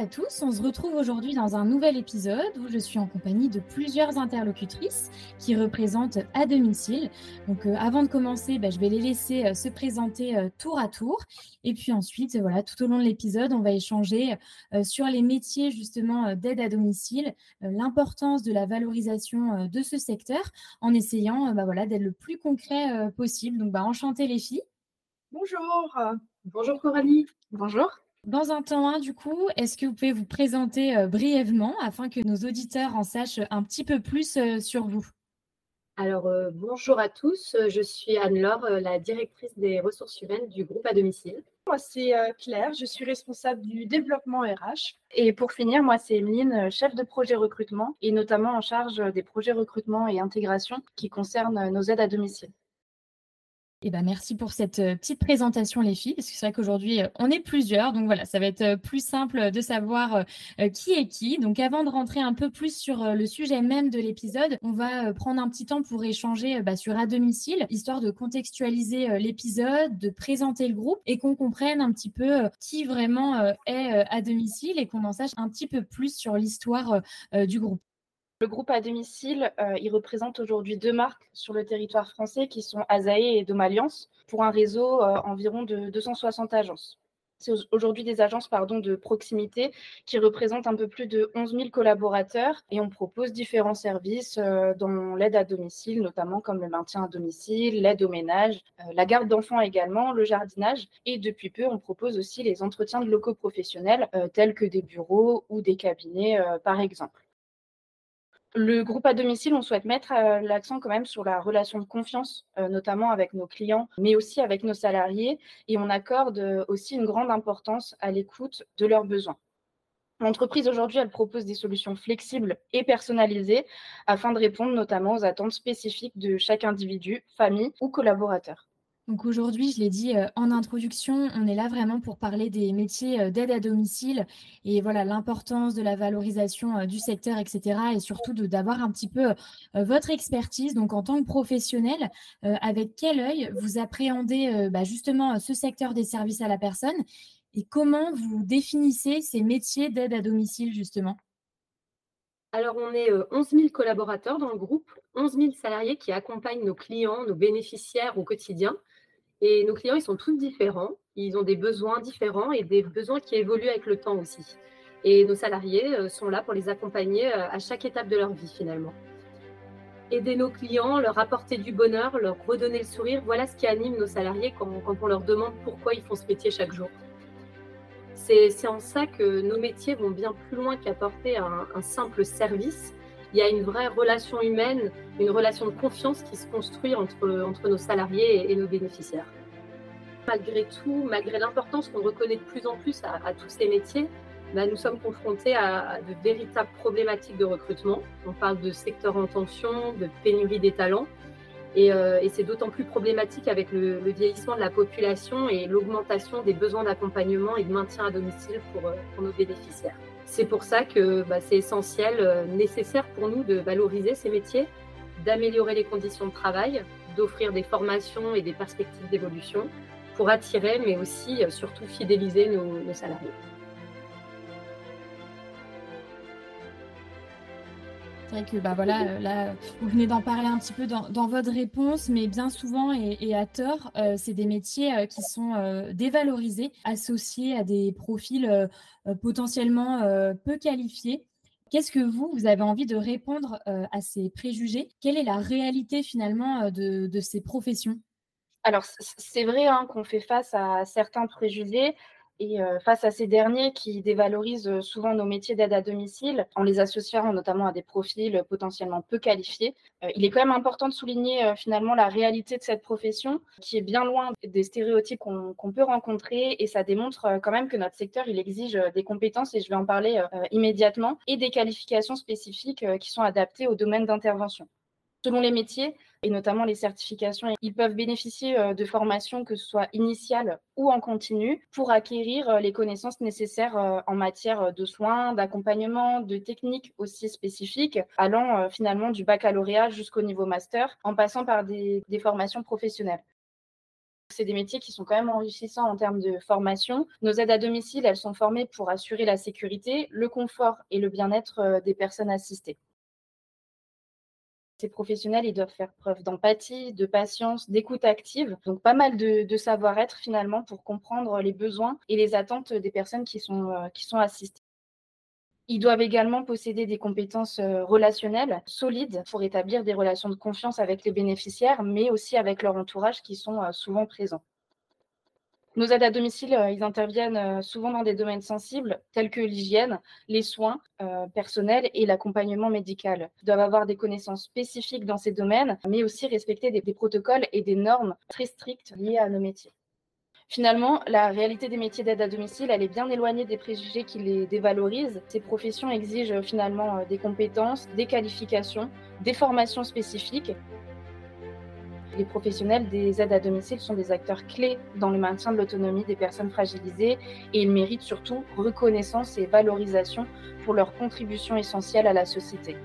à tous, on se retrouve aujourd'hui dans un nouvel épisode où je suis en compagnie de plusieurs interlocutrices qui représentent à domicile. Donc euh, avant de commencer, bah, je vais les laisser euh, se présenter euh, tour à tour et puis ensuite, voilà, tout au long de l'épisode, on va échanger sur les métiers justement d'aide à domicile, l'importance de la valorisation de ce secteur en essayant bah, voilà, d'être le plus concret possible. Donc bah, enchanté les filles. Bonjour. Bonjour Coralie. Bonjour. Dans un temps 1, du coup, est-ce que vous pouvez vous présenter euh, brièvement afin que nos auditeurs en sachent un petit peu plus euh, sur vous? Alors, euh, bonjour à tous, je suis Anne-Laure, la directrice des ressources humaines du groupe à domicile. Moi, c'est Claire, je suis responsable du développement RH. Et pour finir, moi, c'est Emeline, chef de projet recrutement et notamment en charge des projets recrutement et intégration qui concernent nos aides à domicile. Eh ben, merci pour cette euh, petite présentation, les filles, parce que c'est vrai qu'aujourd'hui, euh, on est plusieurs. Donc voilà, ça va être euh, plus simple de savoir qui est qui. Donc avant de rentrer un peu plus sur le sujet même de l'épisode, on va prendre un petit temps pour échanger bah, sur à domicile, histoire de contextualiser l'épisode, de présenter le groupe et qu'on comprenne un petit peu qui vraiment est à domicile et qu'on en sache un petit peu plus sur l'histoire du groupe. Le groupe à domicile, euh, il représente aujourd'hui deux marques sur le territoire français qui sont Azae et Dom Alliance pour un réseau euh, environ de 260 agences. C'est aujourd'hui des agences de proximité qui représentent un peu plus de 11 000 collaborateurs et on propose différents services euh, dans l'aide à domicile, notamment comme le maintien à domicile, l'aide au ménage, la garde d'enfants également, le jardinage et depuis peu on propose aussi les entretiens de locaux professionnels tels que des bureaux ou des cabinets par exemple. Le groupe à domicile, on souhaite mettre euh, l'accent quand même sur la relation de confiance, euh, notamment avec nos clients, mais aussi avec nos salariés, et on accorde euh, aussi une grande importance à l'écoute de leurs besoins. L'entreprise aujourd'hui, elle propose des solutions flexibles et personnalisées afin de répondre notamment aux attentes spécifiques de chaque individu, famille ou collaborateur. Donc aujourd'hui, je l'ai dit euh, en introduction, on est là vraiment pour parler des métiers euh, d'aide à domicile et voilà l'importance de la valorisation euh, du secteur, etc. Et surtout d'avoir un petit peu votre expertise. Donc en tant que professionnel, avec quel œil vous appréhendez bah, justement ce secteur des services à la personne et comment vous définissez ces métiers d'aide à domicile justement? Alors, on est 11 000 collaborateurs dans le groupe, 11 000 salariés qui accompagnent nos clients, nos bénéficiaires au quotidien. Et nos clients, ils sont tous différents. Ils ont des besoins différents et des besoins qui évoluent avec le temps aussi. Et nos salariés euh, sont là pour les accompagner euh, à chaque étape de leur vie finalement. Aider nos clients, leur apporter du bonheur, leur redonner le sourire, voilà ce qui anime nos salariés quand, on leur demande pourquoi ils font ce métier chaque jour. C'est en ça que nos métiers vont bien plus loin qu'apporter un, un simple service il y a une vraie relation humaine, une relation de confiance qui se construit entre, entre nos salariés et, nos bénéficiaires. Malgré tout, malgré l'importance qu'on reconnaît de plus en plus à, tous ces métiers, bah, nous sommes confrontés à, de véritables problématiques de recrutement. On parle de secteur en tension, de pénurie des talents. Et, euh, c'est d'autant plus problématique avec le, vieillissement de la population et l'augmentation des besoins d'accompagnement et de maintien à domicile pour, euh, pour nos bénéficiaires. C'est pour ça que bah, c'est essentiel, euh, nécessaire pour nous de valoriser ces métiers, d'améliorer les conditions de travail, d'offrir des formations et des perspectives d'évolution pour attirer, mais aussi euh, surtout fidéliser nos salariés. C'est vrai que bah voilà, euh, là, vous venez d'en parler un petit peu dans, votre réponse, mais bien souvent et, à tort, euh, c'est des métiers euh, qui sont dévalorisés, associés à des profils potentiellement peu qualifiés. Qu'est-ce que vous, vous avez envie de répondre à ces préjugés? Quelle est la réalité finalement de, ces professions? Alors, c'est vrai hein, qu'on fait face à certains préjugés et face à ces derniers qui dévalorisent souvent nos métiers d'aide à domicile en les associant notamment à des profils potentiellement peu qualifiés, il est quand même important de souligner finalement la réalité de cette profession qui est bien loin des stéréotypes qu'on peut rencontrer et ça démontre quand même que notre secteur exige des compétences et je vais en parler immédiatement et des qualifications spécifiques qui sont adaptées au domaine d'intervention. Selon les métiers, et notamment les certifications, ils peuvent bénéficier euh, de formations, que ce soit initiales ou en continu, pour acquérir euh, les connaissances nécessaires euh, en matière de soins, d'accompagnement, de techniques aussi spécifiques, allant finalement du baccalauréat jusqu'au niveau master, en passant par des, des formations professionnelles. C'est des métiers qui sont quand même enrichissants en termes de formation. Nos aides à domicile, elles sont formées pour assurer la sécurité, le confort et le bien-être des personnes assistées. Ces professionnels, ils doivent faire preuve d'empathie, de patience, d'écoute active. Donc pas mal de, savoir-être finalement pour comprendre les besoins et les attentes des personnes qui sont, euh, assistées. Ils doivent également posséder des compétences euh, relationnelles solides pour établir des relations de confiance avec les bénéficiaires, mais aussi avec leur entourage qui sont euh, souvent présents. Nos aides à domicile, euh, ils interviennent euh, souvent dans des domaines sensibles tels que l'hygiène, les soins euh, personnels et l'accompagnement médical. Ils doivent avoir des connaissances spécifiques dans ces domaines, mais aussi respecter des, protocoles et des normes très strictes liées à nos métiers. Finalement, la réalité des métiers d'aide à domicile, elle est bien éloignée des préjugés qui les dévalorisent. Ces professions exigent finalement des compétences, des qualifications, des formations spécifiques les professionnels des aides à domicile sont des acteurs clés dans le maintien de l'autonomie des personnes fragilisées et ils méritent surtout reconnaissance et valorisation pour leur contribution essentielle à la société.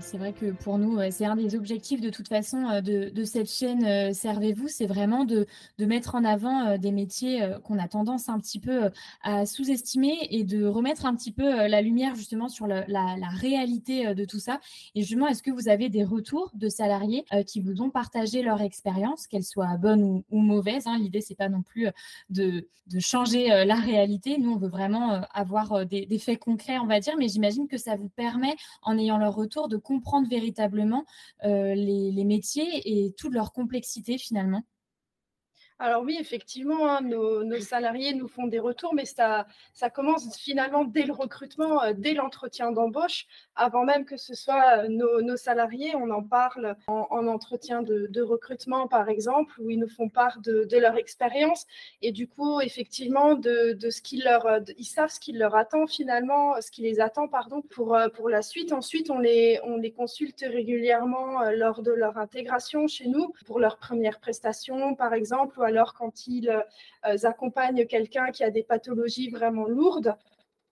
C'est vrai que pour nous, c'est un des objectifs de toute façon euh, de, cette chaîne euh, Servez-vous, c'est vraiment de, mettre en avant euh, des métiers qu'on a tendance un petit peu à sous-estimer et de remettre un petit peu la lumière justement sur la, réalité de tout ça. Et justement, est-ce que vous avez des retours de salariés qui vous ont partagé leur expérience, qu'elle soit bonne ou, mauvaise hein? L'idée, c'est pas non plus de, changer la réalité. Nous, on veut vraiment avoir des, des faits concrets, on va dire, mais j'imagine que ça vous permet, en ayant leur retour, de comprendre véritablement euh, les, métiers et toute leur complexité finalement alors oui, effectivement, hein, nos, salariés nous font des retours, mais ça, commence finalement dès le recrutement, euh, dès l'entretien d'embauche, avant même que ce soit euh, nos, salariés. On en parle en, entretien de, recrutement, par exemple, où ils nous font part de, leur expérience et du coup, effectivement, de, ce qui leur, ils savent ce qui leur attend finalement, ce qui les attend, pardon, pour, euh, pour la suite. Ensuite, on les, on les consulte régulièrement lors de leur intégration chez nous pour leur première prestation, par exemple, alors quand ils euh, accompagnent quelqu'un qui a des pathologies vraiment lourdes.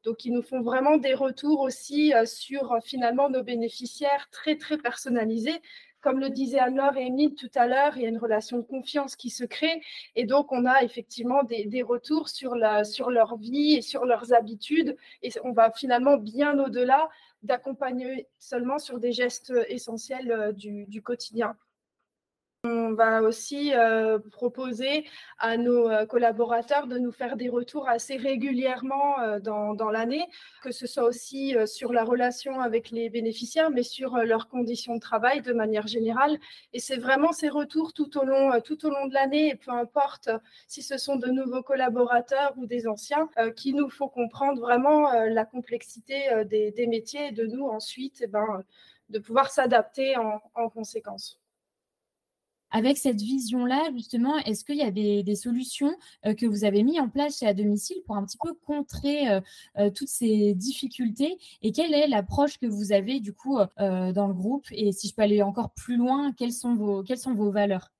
Donc, ils nous font vraiment des retours aussi euh, sur euh, finalement nos bénéficiaires très, très personnalisés. Comme le disaient Anne-Laure et Émile tout à l'heure, il y a une relation de confiance qui se crée. Et donc, on a effectivement des, retours sur, la, sur leur vie et sur leurs habitudes. Et on va finalement bien au-delà d'accompagner seulement sur des gestes essentiels du quotidien. On va aussi euh, proposer à nos euh, collaborateurs de nous faire des retours assez régulièrement euh, dans, l'année, que ce soit aussi sur la relation avec les bénéficiaires, mais sur leurs conditions de travail de manière générale. Et c'est vraiment ces retours tout au long, de l'année, et peu importe si ce sont de nouveaux collaborateurs ou des anciens, qui nous faut comprendre vraiment la complexité des, métiers et de nous ensuite eh ben, de pouvoir s'adapter en conséquence. Avec cette vision-là, justement, est-ce qu'il y a des, solutions euh, que vous avez mis en place chez à domicile pour un petit peu contrer euh, euh, toutes ces difficultés? Et quelle est l'approche que vous avez du coup dans le groupe? Et si je peux aller encore plus loin, quelles sont vos, quelles sont vos valeurs?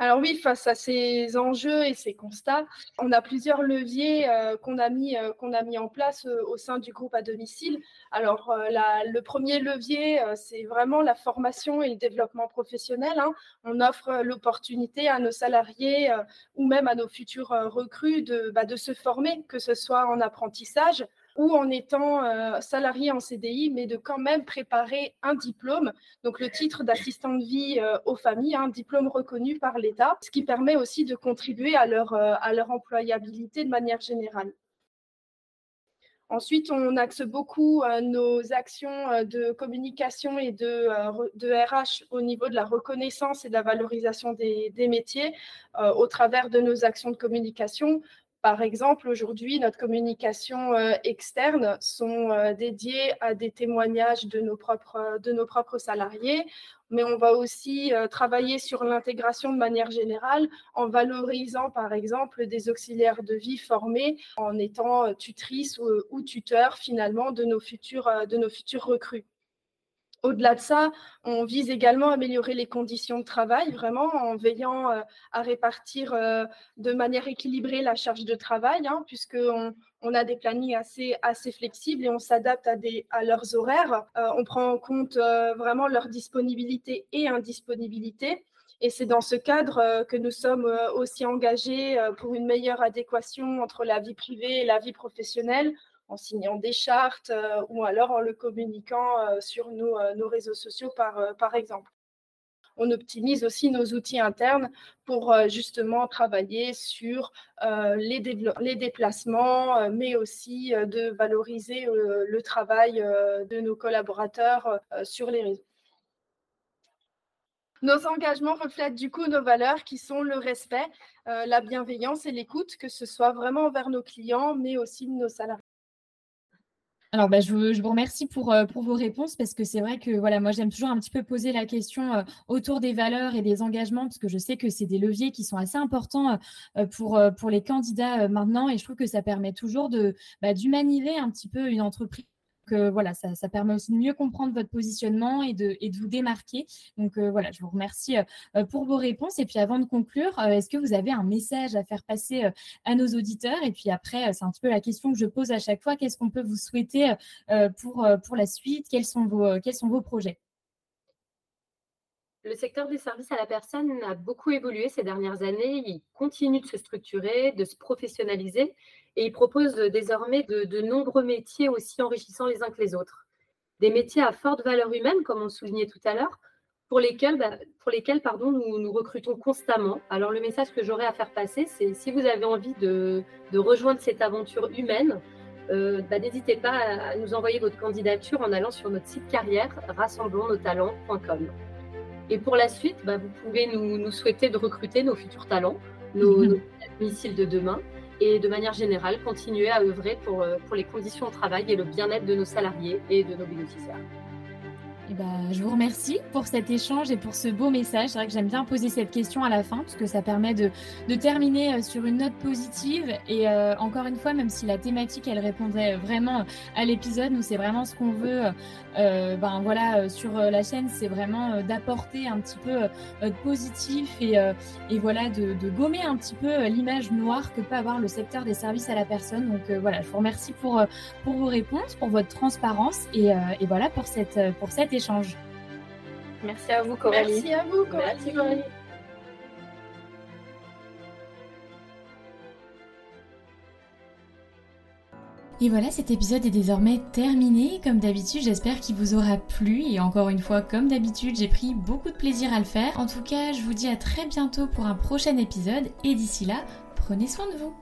Alors oui, face à ces enjeux et ces constats, on a plusieurs leviers euh, qu'on a, mis, euh, qu'on a mis en place euh, au sein du groupe à domicile. Alors le premier levier, c'est vraiment la formation et le développement professionnel. Hein. On offre l'opportunité à nos salariés ou même à nos futurs recrues bah, de se former, que ce soit en apprentissage ou en étant euh, salarié en CDI, mais de quand même préparer un diplôme, donc le titre d'assistant de vie euh, aux familles, un diplôme reconnu par l'État, ce qui permet aussi de contribuer à leur, euh, employabilité de manière générale. Ensuite, on axe beaucoup nos actions de communication et de, RH au niveau de la reconnaissance et de la valorisation des, métiers au travers de nos actions de communication. Par exemple, aujourd'hui, notre communication externe sont dédiées à des témoignages de nos propres, de nos propres salariés, mais on va aussi euh, travailler sur l'intégration de manière générale en valorisant, par exemple, des auxiliaires de vie formés en étant euh, tutrice ou, ou tuteur finalement de nos futurs, euh, de nos futurs recrues. Au-delà de ça, on vise également à améliorer les conditions de travail, vraiment en veillant à répartir de manière équilibrée la charge de travail, hein, puisqu'on on a des plannings assez, flexibles et on s'adapte à, à leurs horaires. on prend en compte vraiment leur disponibilité et indisponibilité. Et c'est dans ce cadre que nous sommes aussi engagés pour une meilleure adéquation entre la vie privée et la vie professionnelle en signant des chartes euh, ou alors en le communiquant euh, sur nos, euh, nos, réseaux sociaux, par, exemple on optimise aussi nos outils internes pour justement travailler sur les, déplacements, mais aussi de valoriser le travail de nos collaborateurs sur les réseaux. Nos engagements reflètent du coup nos valeurs qui sont le respect, la bienveillance et l'écoute, que ce soit vraiment envers nos clients, mais aussi nos salariés. Alors, bah, je, vous, remercie pour, euh, pour vos réponses parce que c'est vrai que voilà, moi, j'aime toujours un petit peu poser la question euh, autour des valeurs et des engagements parce que je sais que c'est des leviers qui sont assez importants euh, pour, pour les candidats maintenant et je trouve que ça permet toujours de bah, d'humaniser un petit peu une entreprise donc voilà, ça, permet aussi de mieux comprendre votre positionnement et de, vous démarquer. Donc voilà, je vous remercie pour vos réponses. Et puis avant de conclure, est-ce que vous avez un message à faire passer à nos auditeurs? Et puis après, c'est un petit peu la question que je pose à chaque fois. Qu'est-ce qu'on peut vous souhaiter pour, la suite? Quels sont vos projets? Le secteur des services à la personne a beaucoup évolué ces dernières années. Il continue de se structurer, de se professionnaliser et il propose désormais de, nombreux métiers aussi enrichissants les uns que les autres. Des métiers à forte valeur humaine, comme on soulignait tout à l'heure, pour lesquels, bah, nous, nous recrutons constamment. Alors le message que j'aurais à faire passer, c'est si vous avez envie de, rejoindre cette aventure humaine, euh, bah, n'hésitez pas à nous envoyer votre candidature en allant sur notre site carrière rassemblonsnostalents.com. Et pour la suite, bah, vous pouvez nous, souhaiter de recruter nos futurs talents, nos, nos missiles de demain et de manière générale continuer à œuvrer pour, euh, pour les conditions de travail et le bien-être de nos salariés et de nos bénéficiaires. Eh ben, je vous remercie pour cet échange et pour ce beau message. C'est vrai que j'aime bien poser cette question à la fin parce que ça permet de, de terminer euh, sur une note positive. Et euh, encore une fois, même si la thématique, elle répondrait vraiment à l'épisode, nous, c'est vraiment ce qu'on veut. Euh, ben voilà, sur la chaîne, c'est vraiment d'apporter un petit peu de positif et, et voilà, de, de, gommer un petit peu l'image noire que peut avoir le secteur des services à la personne. Donc voilà, je vous remercie pour, pour vos réponses, pour votre transparence et, et voilà pour cette, pour cette échange. Merci à vous, Coralie. Merci à vous, Coralie. Et voilà, cet épisode est désormais terminé. Comme d'habitude, j'espère qu'il vous aura plu. Et encore une fois, comme d'habitude, j'ai pris beaucoup de plaisir à le faire. En tout cas, je vous dis à très bientôt pour un prochain épisode. Et d'ici là, prenez soin de vous.